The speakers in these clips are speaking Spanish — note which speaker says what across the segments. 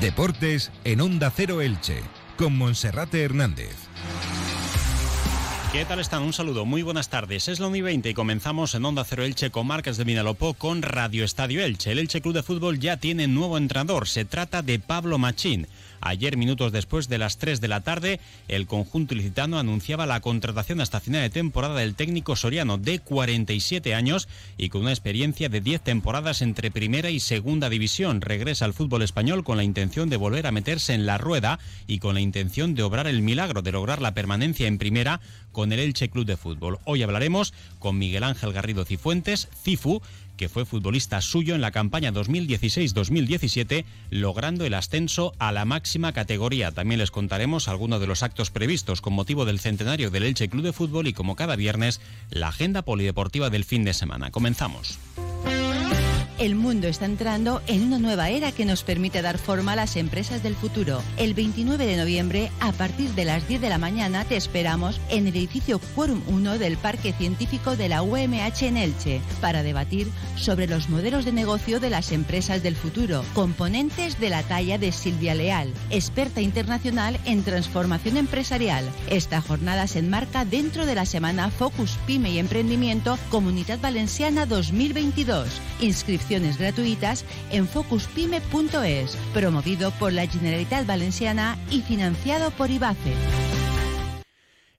Speaker 1: Deportes en Onda Cero Elche, con Monserrate Hernández.
Speaker 2: ¿Qué tal están? Un saludo, muy buenas tardes. Es la 1 y 20 y comenzamos en Onda Cero Elche con Marcas de Vinalopó con Radio Estadio Elche. El Elche Club de Fútbol ya tiene nuevo entrenador. Se trata de Pablo Machín. Ayer, minutos después de las 3 de la tarde, el conjunto ilicitano anunciaba la contratación hasta final de temporada del técnico soriano de 47 años y con una experiencia de 10 temporadas entre primera y segunda división. Regresa al fútbol español con la intención de volver a meterse en la rueda y con la intención de obrar el milagro de lograr la permanencia en primera con el Elche Club de Fútbol. Hoy hablaremos con Miguel Ángel Garrido Cifuentes, Cifu, que fue futbolista suyo en la campaña 2016-2017, logrando el ascenso a la máxima categoría. También les contaremos algunos de los actos previstos con motivo del centenario del Elche Club de Fútbol y como cada viernes, la agenda polideportiva del fin de semana. Comenzamos.
Speaker 3: El mundo está entrando en una nueva era que nos permite dar forma a las empresas del futuro. El 29 de noviembre, a partir de las 10 de la mañana, te esperamos en el edificio Quorum 1 del Parque Científico de la UMH en Elche para debatir sobre los modelos de negocio de las empresas del futuro, componentes de la talla de Silvia Leal, experta internacional en transformación empresarial. Esta jornada se enmarca dentro de la semana Focus Pyme y Emprendimiento Comunidad Valenciana 2022. Inscripción gratuitas en focuspyme.es, promovido por la Generalitat Valenciana y financiado por IBACE.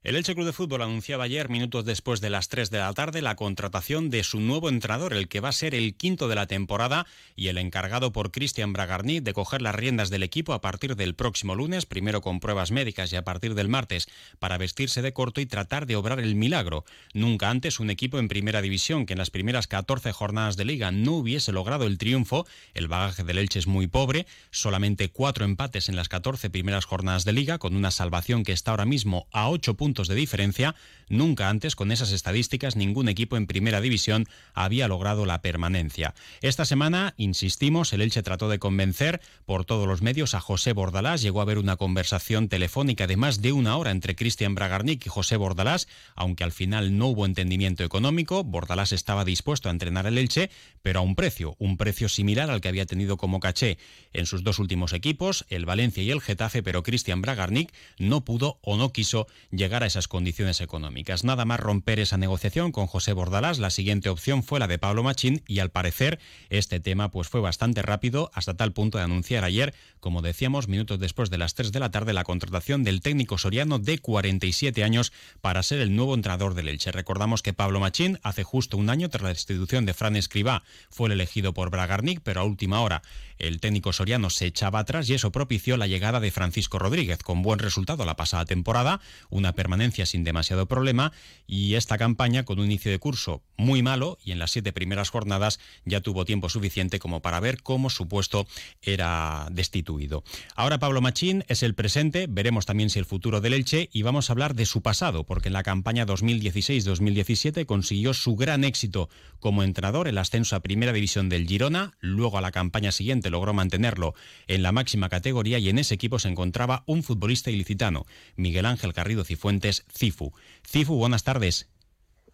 Speaker 2: El Elche Club de Fútbol anunciaba ayer, minutos después de las 3 de la tarde, la contratación de su nuevo entrenador, el que va a ser el quinto de la temporada y el encargado por Cristian Bragarni de coger las riendas del equipo a partir del próximo lunes, primero con pruebas médicas y a partir del martes, para vestirse de corto y tratar de obrar el milagro. Nunca antes un equipo en primera división que en las primeras 14 jornadas de liga no hubiese logrado el triunfo. El bagaje del Elche es muy pobre, solamente cuatro empates en las 14 primeras jornadas de liga, con una salvación que está ahora mismo a 8 puntos de diferencia, nunca antes con esas estadísticas ningún equipo en primera división había logrado la permanencia. Esta semana, insistimos, el Elche trató de convencer por todos los medios a José Bordalás. Llegó a haber una conversación telefónica de más de una hora entre Cristian Bragarnik y José Bordalás, aunque al final no hubo entendimiento económico. Bordalás estaba dispuesto a entrenar el Elche, pero a un precio, un precio similar al que había tenido como caché en sus dos últimos equipos, el Valencia y el Getafe, pero Cristian Bragarnik no pudo o no quiso llegar a esas condiciones económicas. Nada más romper esa negociación con José Bordalás, la siguiente opción fue la de Pablo Machín y al parecer este tema pues fue bastante rápido hasta tal punto de anunciar ayer, como decíamos, minutos después de las 3 de la tarde, la contratación del técnico soriano de 47 años para ser el nuevo entrenador del Elche. Recordamos que Pablo Machín hace justo un año tras la destitución de Fran Escribá fue el elegido por Bragarnik, pero a última hora el técnico soriano se echaba atrás y eso propició la llegada de Francisco Rodríguez con buen resultado la pasada temporada, una permanencia sin demasiado problema y esta campaña con un inicio de curso muy malo y en las siete primeras jornadas ya tuvo tiempo suficiente como para ver cómo su puesto era destituido. Ahora Pablo Machín es el presente, veremos también si el futuro del Elche y vamos a hablar de su pasado, porque en la campaña 2016-2017 consiguió su gran éxito como entrenador, el ascenso a primera división del Girona, luego a la campaña siguiente logró mantenerlo en la máxima categoría y en ese equipo se encontraba un futbolista ilicitano, Miguel Ángel Garrido Cifuentes, Cifu. Cifu, buenas tardes.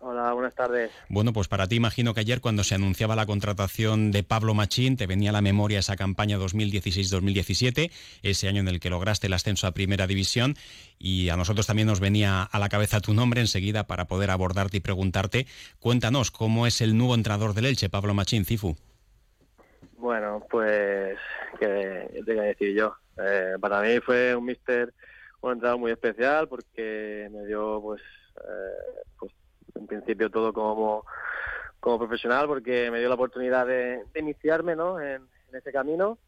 Speaker 4: Hola, buenas tardes.
Speaker 2: Bueno, pues para ti imagino que ayer cuando se anunciaba la contratación de Pablo Machín te venía a la memoria esa campaña 2016-2017, ese año en el que lograste el ascenso a Primera División y a nosotros también nos venía a la cabeza tu nombre enseguida para poder abordarte y preguntarte. Cuéntanos, ¿cómo es el nuevo entrenador del Elche, Pablo Machín, Cifu?
Speaker 4: Bueno, pues, ¿qué te voy a decir yo? Eh, para mí fue un mister, un entrenador muy especial porque me dio pues, eh, pues en principio todo como, como profesional porque me dio la oportunidad de, iniciarme ¿no? en, ese camino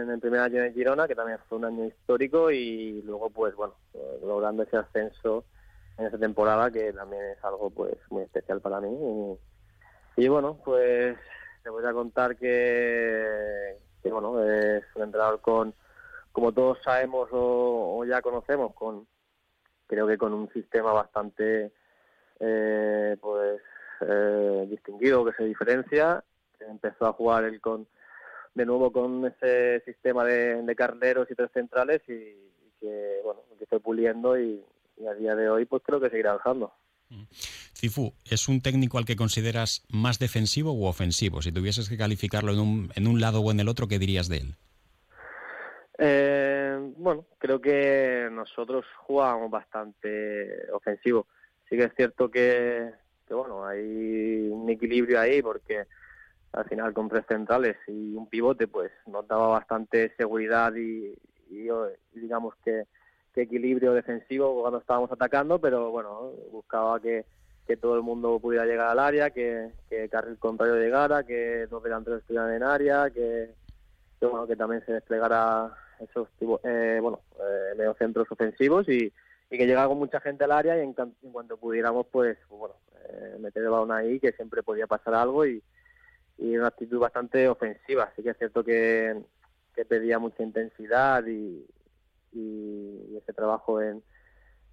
Speaker 4: en el primer año de Girona, que también fue un año histórico, y luego, pues bueno, logrando ese ascenso en esa temporada, que también es algo pues muy especial para mí. Y, bueno, pues te voy a contar que, que, bueno, es un entrenador con, como todos sabemos o, o ya conocemos, con creo que con un sistema bastante eh, pues eh, distinguido que se diferencia empezó a jugar el con de nuevo con ese sistema de, de carneros y tres centrales y, que bueno que estoy puliendo y, a día de hoy pues creo que seguirá avanzando
Speaker 2: mm. Cifu, ¿es un técnico al que consideras más defensivo u ofensivo? Si tuvieses que calificarlo en un, en un lado o en el otro, ¿qué dirías de él?
Speaker 4: Eh, bueno, creo que nosotros jugábamos bastante ofensivo. Sí que es cierto que, bueno, hay un equilibrio ahí porque al final con tres centrales y un pivote pues nos daba bastante seguridad y, digamos que, equilibrio defensivo cuando estábamos atacando, pero bueno, buscaba que, todo el mundo pudiera llegar al área, que, que carril contrario llegara, que los delanteros estuvieran en área, que, que, bueno, que también se desplegara esos eh, bueno, eh, mediocentros ofensivos y, que llegaba con mucha gente al área y en, cuanto pudiéramos, pues, bueno, eh, meter el balón ahí, que siempre podía pasar algo y, una actitud bastante ofensiva. Así que es cierto que, pedía mucha intensidad y, y ese trabajo en,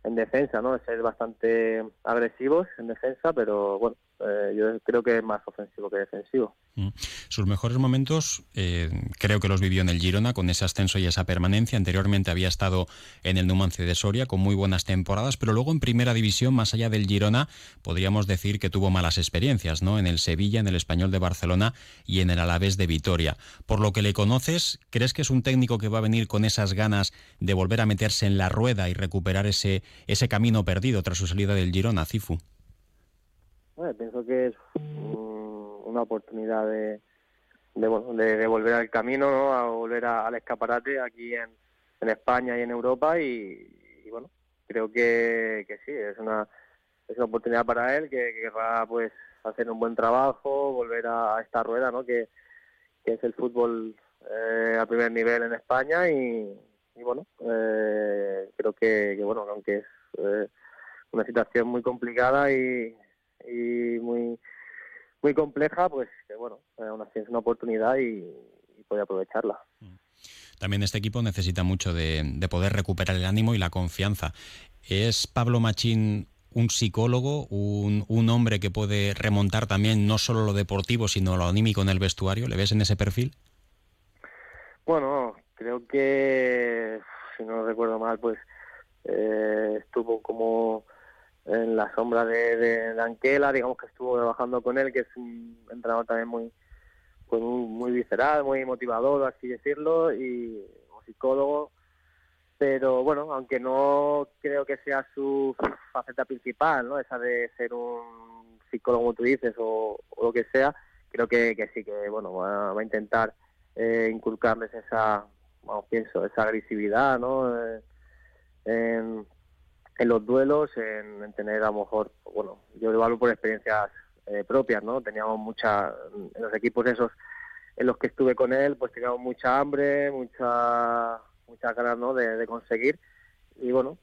Speaker 4: en defensa, ¿no? Ser bastante agresivos en defensa, pero bueno, eh, yo creo que es más ofensivo que defensivo. Mm.
Speaker 2: Sus mejores momentos eh, creo que los vivió en el Girona con ese ascenso y esa permanencia. Anteriormente había estado en el Numancia de Soria con muy buenas temporadas, pero luego en primera división, más allá del Girona, podríamos decir que tuvo malas experiencias, ¿no? En el Sevilla, en el Español de Barcelona y en el Alavés de Vitoria. Por lo que le conoces, ¿crees que es un técnico que va a venir con esas ganas de volver a meterse en la rueda y recuperar ese, ese camino perdido tras su salida del Girona, Cifu?
Speaker 4: Pienso que es una oportunidad de, de, bueno, de, volver al camino, ¿no? a volver al escaparate aquí en, en España y en Europa y, bueno, creo que, que, sí, es una, es una oportunidad para él que, querrá pues hacer un buen trabajo, volver a, esta rueda, ¿no? que, que es el fútbol eh, a primer nivel en España y, bueno, eh, creo que, que, bueno, aunque es eh, una situación muy complicada y, y muy muy compleja, pues que bueno, aún así es una oportunidad y, puede aprovecharla.
Speaker 2: También este equipo necesita mucho de, poder recuperar el ánimo y la confianza. ¿Es Pablo Machín un psicólogo, un, un, hombre que puede remontar también no solo lo deportivo, sino lo anímico en el vestuario? ¿Le ves en ese perfil?
Speaker 4: Bueno, creo que, si no recuerdo mal, pues eh, estuvo como en la sombra de, de, Anquela, digamos que estuvo trabajando con él, que es un entrenador también muy, pues muy, visceral, muy motivador, así decirlo, y un psicólogo. Pero bueno, aunque no creo que sea su faceta principal, ¿no? Esa de ser un psicólogo, como tú dices, o, lo que sea, creo que, que sí, que bueno, va, a intentar eh, inculcarles esa, vamos, pienso, esa agresividad, ¿no? Eh, en, en los duelos, en, tener a lo mejor, bueno, yo lo hablo por experiencias eh, propias, ¿no? Teníamos mucha, en los equipos esos en los que estuve con él, pues teníamos mucha hambre, mucha, mucha ganas, ¿no? De, conseguir y bueno,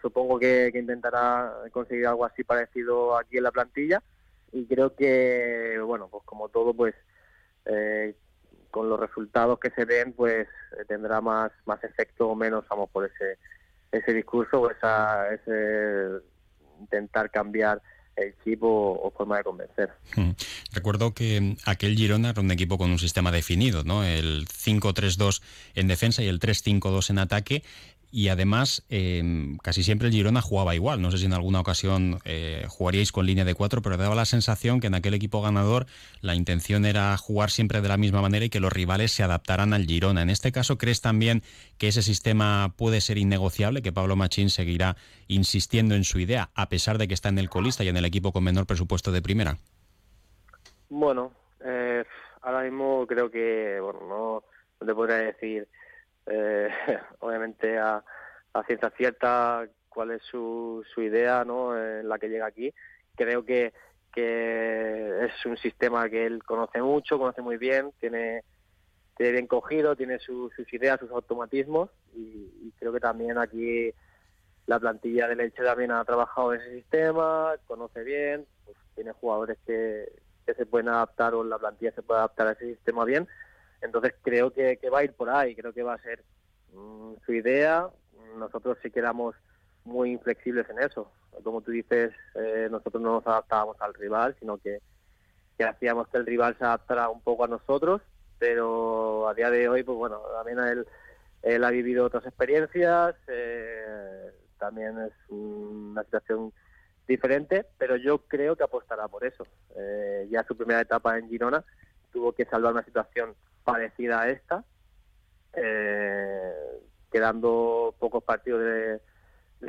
Speaker 4: supongo que, intentará conseguir algo así parecido aquí en la plantilla y creo que, bueno, pues como todo, pues eh, con los resultados que se den, pues tendrá más, más efecto o menos, vamos, por ese ese discurso o esa, ese intentar cambiar el chip o, forma de convencer.
Speaker 2: Hmm. Recuerdo que aquel Girona era un equipo con un sistema definido, ¿no? El 5-3-2 en defensa y el 3-5-2 en ataque y además em, casi siempre el Girona jugaba igual. No sé si en alguna ocasión eh, jugaríais con línea de cuatro, pero daba la sensación que en aquel equipo ganador la intención era jugar siempre de la misma manera y que los rivales se adaptaran al Girona. En este caso, ¿crees también que ese sistema puede ser innegociable, que Pablo Machín seguirá insistiendo en su idea, a pesar de que está en el colista y en el equipo con menor presupuesto de primera?
Speaker 4: Bueno, eh, ahora mismo creo que, bueno, no, no te podría decir eh, obviamente a, ciencia cierta cuál es su, su idea ¿no? en la que llega aquí. Creo que, que es un sistema que él conoce mucho, conoce muy bien, tiene, tiene bien cogido, tiene sus ideas, sus automatismos y, creo que también aquí la plantilla de Leche también ha trabajado en ese sistema, conoce bien, pues tiene jugadores que, que se pueden adaptar o la plantilla se puede adaptar a ese sistema bien entonces creo que, va a ir por ahí, creo que va a ser mm, su idea. Nosotros sí quedamos muy inflexibles en eso. Como tú dices, eh, nosotros no nos adaptábamos al rival, sino que, hacíamos que el rival se adaptara un poco a nosotros, pero a día de hoy, pues bueno, también él, él ha vivido otras experiencias, eh, también es una situación diferente, pero yo creo que apostará por eso. Eh, ya su primera etapa en Girona tuvo que salvar una situación parecida a esta, eh, quedando pocos partidos de,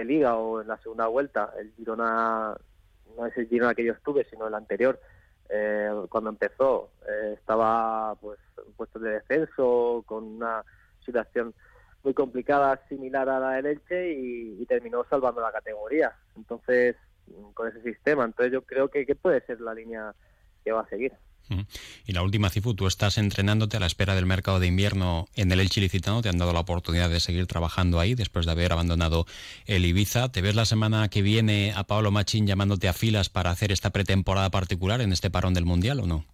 Speaker 4: liga o en la segunda vuelta, el Girona, no es el Girona que yo estuve, sino el anterior, eh, cuando empezó, eh, estaba pues en puestos de descenso, con una situación muy complicada, similar a la del Elche, y, terminó salvando la categoría. Entonces, con ese sistema, entonces yo creo que, que puede ser la línea que va a seguir.
Speaker 2: Y la última, Cifu, tú estás entrenándote a la espera del mercado de invierno en el Elche Licitano, te han dado la oportunidad de seguir trabajando ahí después de haber abandonado el Ibiza. ¿Te ves la semana que viene a Pablo Machín llamándote a filas para hacer esta pretemporada particular en este parón del Mundial o no?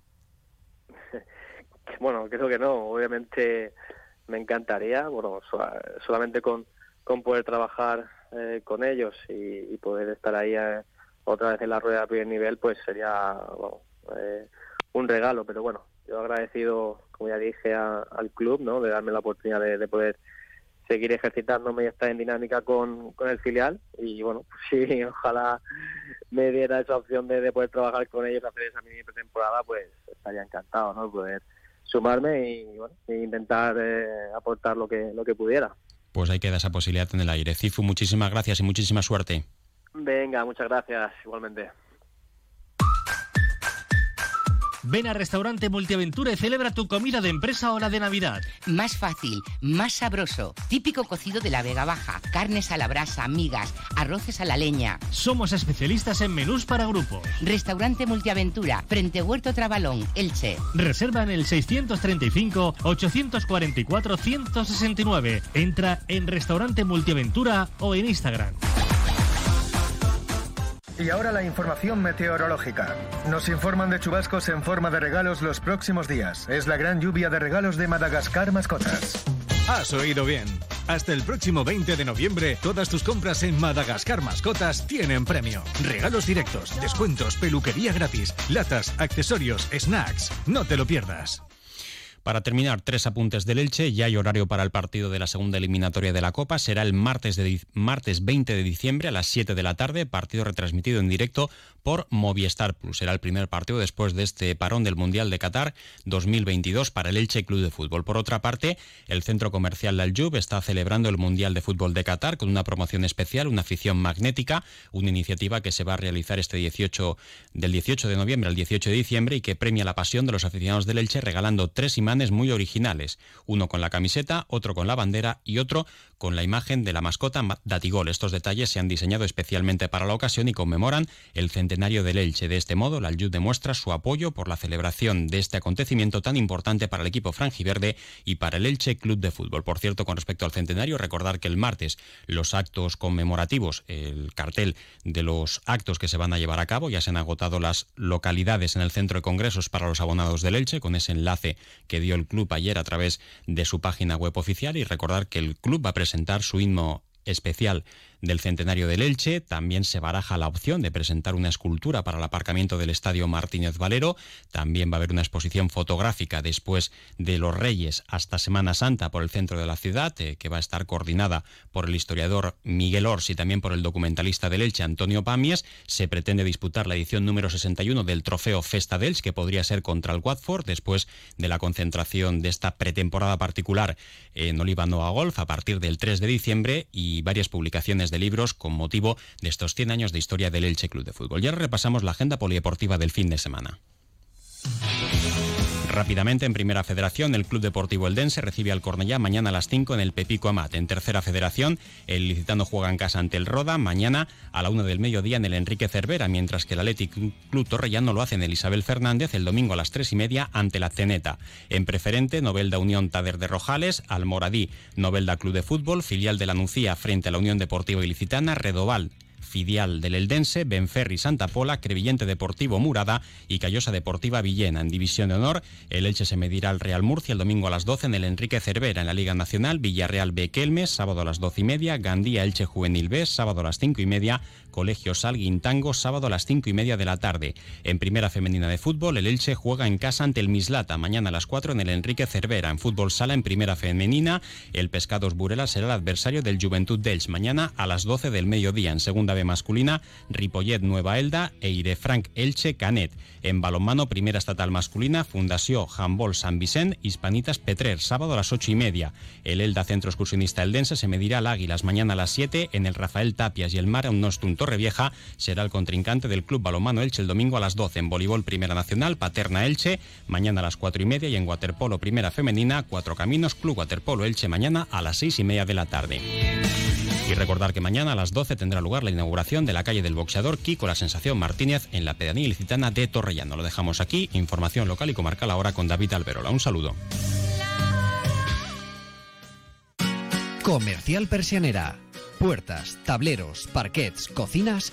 Speaker 4: Bueno, creo que no. Obviamente me encantaría, bueno, solamente con, con poder trabajar eh, con ellos y, poder estar ahí eh, otra vez en la rueda a primer nivel, pues sería bueno, eh, un regalo, pero bueno, yo agradecido, como ya dije, al club, ¿no? De darme la oportunidad de, poder seguir ejercitándome y estar en dinámica con, con el filial y bueno, pues sí, ojalá me diera esa opción de, poder trabajar con ellos, hacer esa mini pretemporada, pues estaría encantado, ¿no? Poder sumarme y bueno, e intentar eh, aportar lo que, lo que pudiera.
Speaker 2: Pues ahí queda esa posibilidad en el aire. Cifu, muchísimas gracias y muchísima suerte.
Speaker 4: Venga, muchas gracias, igualmente.
Speaker 5: Ven a Restaurante Multiaventura y celebra tu comida de empresa o la de Navidad.
Speaker 6: Más fácil, más sabroso. Típico cocido de la Vega Baja. Carnes a la brasa, migas, arroces a la leña.
Speaker 5: Somos especialistas en menús para grupos.
Speaker 6: Restaurante Multiaventura, frente Huerto Trabalón, Elche.
Speaker 5: Reserva en el 635-844-169. Entra en Restaurante Multiaventura o en Instagram.
Speaker 7: Y ahora la información meteorológica. Nos informan de chubascos en forma de regalos los próximos días. Es la gran lluvia de regalos de Madagascar Mascotas.
Speaker 8: Has oído bien. Hasta el próximo 20 de noviembre, todas tus compras en Madagascar Mascotas tienen premio. Regalos directos, descuentos, peluquería gratis, latas, accesorios, snacks. No te lo pierdas.
Speaker 2: Para terminar, tres apuntes del Elche. Ya hay horario para el partido de la segunda eliminatoria de la Copa. Será el martes, de, martes 20 de diciembre a las 7 de la tarde. Partido retransmitido en directo por Movistar Plus. Será el primer partido después de este parón del Mundial de Qatar 2022 para el Elche Club de Fútbol. Por otra parte, el centro comercial Al Aljub está celebrando el Mundial de Fútbol de Qatar con una promoción especial, una afición magnética, una iniciativa que se va a realizar este 18 del 18 de noviembre al 18 de diciembre y que premia la pasión de los aficionados del Elche regalando tres imágenes muy originales, uno con la camiseta, otro con la bandera y otro con la imagen de la mascota Datigol. Estos detalles se han diseñado especialmente para la ocasión y conmemoran el centenario del Elche. De este modo, la Aljud demuestra su apoyo por la celebración de este acontecimiento tan importante para el equipo franjiverde y para el Elche Club de Fútbol. Por cierto, con respecto al centenario, recordar que el martes los actos conmemorativos, el cartel de los actos que se van a llevar a cabo, ya se han agotado las localidades en el centro de congresos para los abonados del Elche, con ese enlace que dio el club ayer a través de su página web oficial y recordar que el club va a presentar su himno especial del centenario del Elche. También se baraja la opción de presentar una escultura para el aparcamiento del Estadio Martínez Valero. También va a haber una exposición fotográfica después de los Reyes hasta Semana Santa por el centro de la ciudad, eh, que va a estar coordinada por el historiador Miguel Ors y también por el documentalista del Elche Antonio Pamies. Se pretende disputar la edición número 61 del trofeo Festa del que podría ser contra el Watford después de la concentración de esta pretemporada particular en Oliva Noa Golf a partir del 3 de diciembre y varias publicaciones de libros con motivo de estos 100 años de historia del Elche Club de Fútbol. Ya repasamos la agenda polideportiva del fin de semana. Rápidamente, en Primera Federación, el Club Deportivo Eldense recibe al Cornellá mañana a las 5 en el Pepico Amat. En Tercera Federación, el Licitano juega en casa ante el Roda mañana a la 1 del mediodía en el Enrique Cervera, mientras que el Athletic Club Torrellano lo hace en el Isabel Fernández el domingo a las 3 y media ante la Ceneta. En Preferente, Novelda Unión Tader de Rojales, Almoradí, Novelda Club de Fútbol, filial de la Nucía frente a la Unión Deportiva Ilicitana, Redoval Fidial del Eldense, Benferri Santa Pola, Crevillente Deportivo Murada y Callosa Deportiva Villena. En División de Honor, el Elche se medirá al Real Murcia el domingo a las 12 en el Enrique Cervera. En la Liga Nacional, Villarreal Bequelmes, sábado a las 12 y media, Gandía Elche Juvenil B, sábado a las 5 y media, Colegio Salguintango, sábado a las 5 y media de la tarde. En Primera Femenina de Fútbol, el Elche juega en casa ante el Mislata, mañana a las 4 en el Enrique Cervera. En Fútbol Sala, en Primera Femenina, el Pescados Burela será el adversario del Juventud Elche, mañana a las 12 del mediodía. En Segunda B masculina, Ripollet Nueva Elda e Irefranc Elche Canet. En balonmano, primera estatal masculina, Fundación Handball San Vicente, Hispanitas Petrer, sábado a las ocho y media. El Elda Centro Excursionista Eldense se medirá al Águilas mañana a las 7 en el Rafael Tapias y el Mar Nostrum Torrevieja será el contrincante del Club Balonmano Elche el domingo a las 12 en voleibol Primera Nacional, Paterna Elche, mañana a las cuatro y media y en waterpolo Primera Femenina, Cuatro Caminos, Club Waterpolo Elche mañana a las seis y media de la tarde. Y recordar que mañana a las 12 tendrá lugar la inauguración de la calle del boxeador Kiko La Sensación Martínez en la pedanía ilicitana de Torrellano. Lo dejamos aquí. Información local y comarcal ahora con David Alberola. Un saludo.
Speaker 9: Comercial Persianera. Puertas, tableros, parquets, cocinas